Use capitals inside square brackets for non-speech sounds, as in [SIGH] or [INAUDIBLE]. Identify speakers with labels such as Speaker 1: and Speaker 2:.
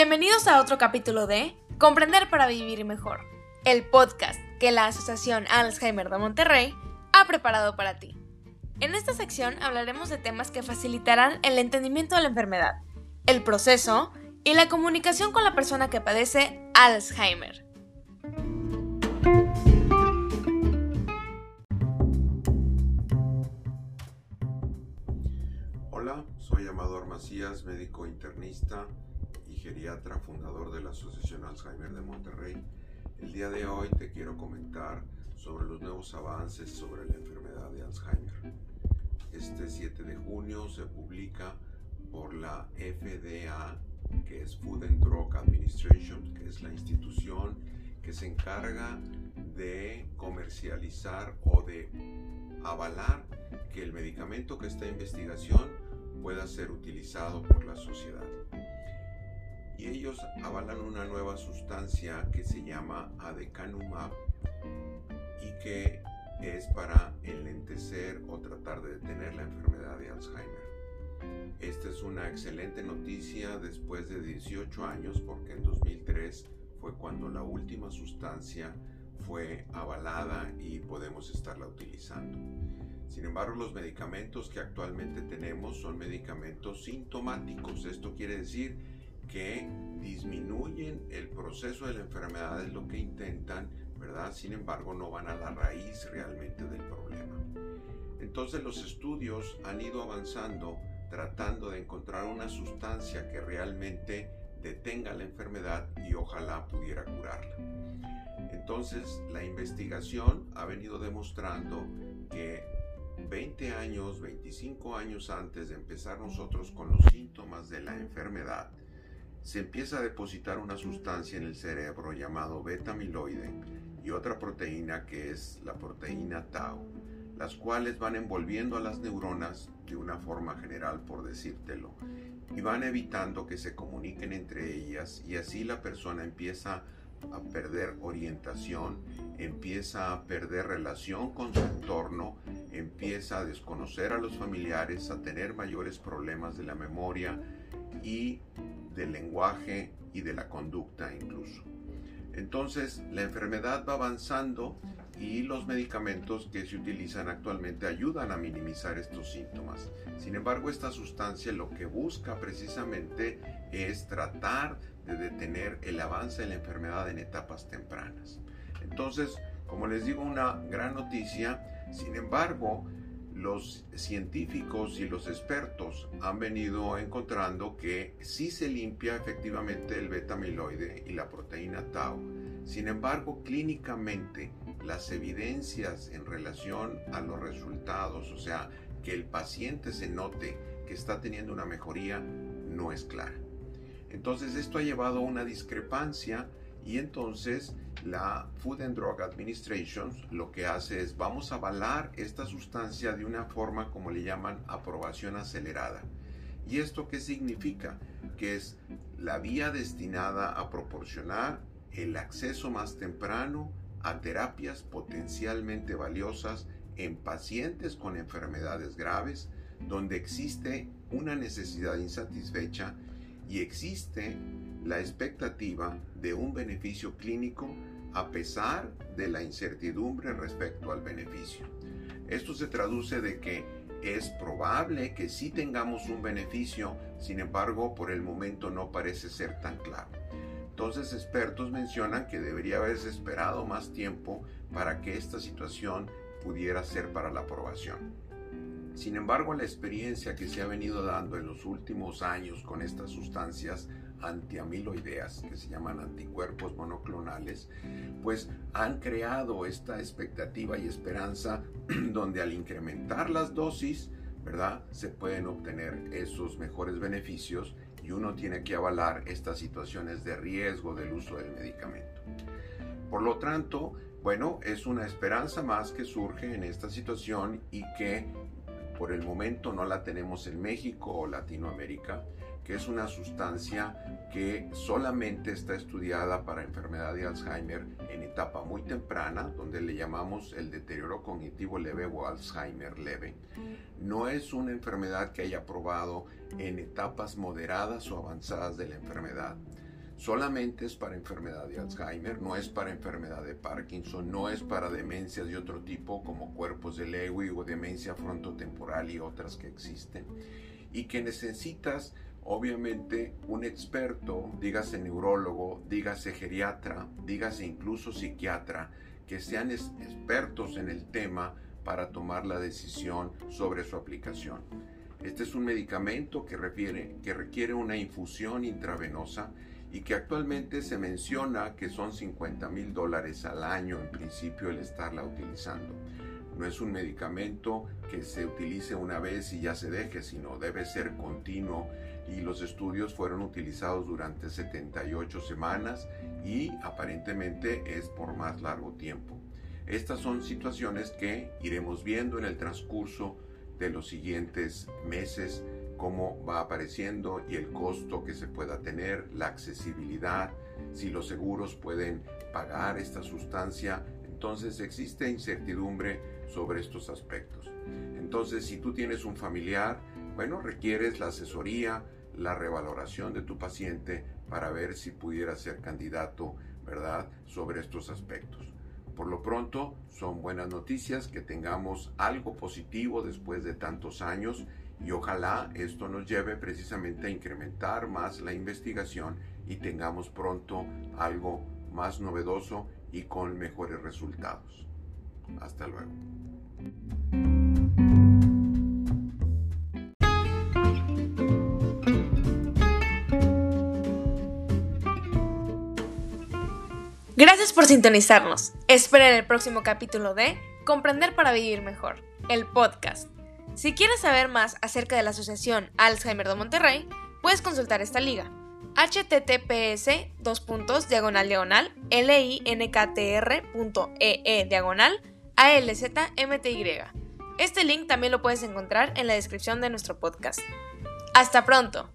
Speaker 1: Bienvenidos a otro capítulo de Comprender para Vivir Mejor, el podcast que la Asociación Alzheimer de Monterrey ha preparado para ti. En esta sección hablaremos de temas que facilitarán el entendimiento de la enfermedad, el proceso y la comunicación con la persona que padece Alzheimer.
Speaker 2: Hola, soy Amador Macías, médico internista geriatra, fundador de la Asociación Alzheimer de Monterrey. El día de hoy te quiero comentar sobre los nuevos avances sobre la enfermedad de Alzheimer. Este 7 de junio se publica por la FDA, que es Food and Drug Administration, que es la institución que se encarga de comercializar o de avalar que el medicamento que está en investigación pueda ser utilizado por la sociedad. Y ellos avalan una nueva sustancia que se llama adecanumab y que es para enlentecer o tratar de detener la enfermedad de Alzheimer. Esta es una excelente noticia después de 18 años porque en 2003 fue cuando la última sustancia fue avalada y podemos estarla utilizando. Sin embargo, los medicamentos que actualmente tenemos son medicamentos sintomáticos. Esto quiere decir que disminuyen el proceso de la enfermedad, es lo que intentan, ¿verdad? Sin embargo, no van a la raíz realmente del problema. Entonces los estudios han ido avanzando tratando de encontrar una sustancia que realmente detenga la enfermedad y ojalá pudiera curarla. Entonces la investigación ha venido demostrando que 20 años, 25 años antes de empezar nosotros con los síntomas de la enfermedad, se empieza a depositar una sustancia en el cerebro llamado beta-amiloide y otra proteína que es la proteína tau, las cuales van envolviendo a las neuronas de una forma general, por decírtelo, y van evitando que se comuniquen entre ellas y así la persona empieza a perder orientación, empieza a perder relación con su entorno, empieza a desconocer a los familiares, a tener mayores problemas de la memoria y del lenguaje y de la conducta incluso. Entonces la enfermedad va avanzando y los medicamentos que se utilizan actualmente ayudan a minimizar estos síntomas. Sin embargo, esta sustancia lo que busca precisamente es tratar de detener el avance de la enfermedad en etapas tempranas. Entonces, como les digo, una gran noticia. Sin embargo, los científicos y los expertos han venido encontrando que sí se limpia efectivamente el beta-amiloide y la proteína tau. Sin embargo, clínicamente las evidencias en relación a los resultados, o sea, que el paciente se note que está teniendo una mejoría, no es clara. Entonces esto ha llevado a una discrepancia y entonces la Food and Drug Administration lo que hace es vamos a avalar esta sustancia de una forma como le llaman aprobación acelerada. ¿Y esto qué significa? Que es la vía destinada a proporcionar el acceso más temprano a terapias potencialmente valiosas en pacientes con enfermedades graves donde existe una necesidad insatisfecha y existe la expectativa de un beneficio clínico a pesar de la incertidumbre respecto al beneficio. Esto se traduce de que es probable que sí tengamos un beneficio, sin embargo, por el momento no parece ser tan claro. Entonces, expertos mencionan que debería haberse esperado más tiempo para que esta situación pudiera ser para la aprobación. Sin embargo, la experiencia que se ha venido dando en los últimos años con estas sustancias antiamiloideas, que se llaman anticuerpos monoclonales, pues han creado esta expectativa y esperanza [CLEARS THROAT] donde al incrementar las dosis, ¿verdad? Se pueden obtener esos mejores beneficios y uno tiene que avalar estas situaciones de riesgo del uso del medicamento. Por lo tanto, bueno, es una esperanza más que surge en esta situación y que por el momento no la tenemos en México o Latinoamérica, que es una sustancia que solamente está estudiada para enfermedad de Alzheimer en etapa muy temprana, donde le llamamos el deterioro cognitivo leve o Alzheimer leve. No es una enfermedad que haya probado en etapas moderadas o avanzadas de la enfermedad. solamente es para enfermedad de Alzheimer, no es para enfermedad de Parkinson, no es para demencias de otro tipo como cuerpos de Lewy o demencia frontotemporal y otras que existen. Y que necesitas obviamente un experto, dígase neurólogo, dígase geriatra, dígase incluso psiquiatra, que sean expertos en el tema para tomar la decisión sobre su aplicación. Este es un medicamento que, que requiere una infusión intravenosa y que actualmente se menciona que son 50 mil dólares al año en principio el estarla utilizando. No es un medicamento que se utilice una vez y ya se deje, sino debe ser continuo y los estudios fueron utilizados durante 78 semanas y aparentemente es por más largo tiempo. Estas son situaciones que iremos viendo en el transcurso de los siguientes meses cómo va apareciendo y el costo que se pueda tener, la accesibilidad, si los seguros pueden pagar esta sustancia. Entonces existe incertidumbre sobre estos aspectos. Entonces, si tú tienes un familiar, bueno, requieres la asesoría, la revaloración de tu paciente para ver si pudiera ser candidato, ¿verdad?, sobre estos aspectos. Por lo pronto, son buenas noticias que tengamos algo positivo después de tantos años y ojalá esto nos lleve precisamente a incrementar más la investigación y tengamos pronto algo más novedoso y con mejores resultados. Hasta luego.
Speaker 1: Gracias por sintonizarnos. Esperen el próximo capítulo de Comprender para Vivir Mejor, el podcast si quieres saber más acerca de la Asociación Alzheimer de Monterrey, puedes consultar esta liga https diagonal diagonal linktr.ee e diagonal alzmty. Este link también lo puedes encontrar en la descripción de nuestro podcast. Hasta pronto.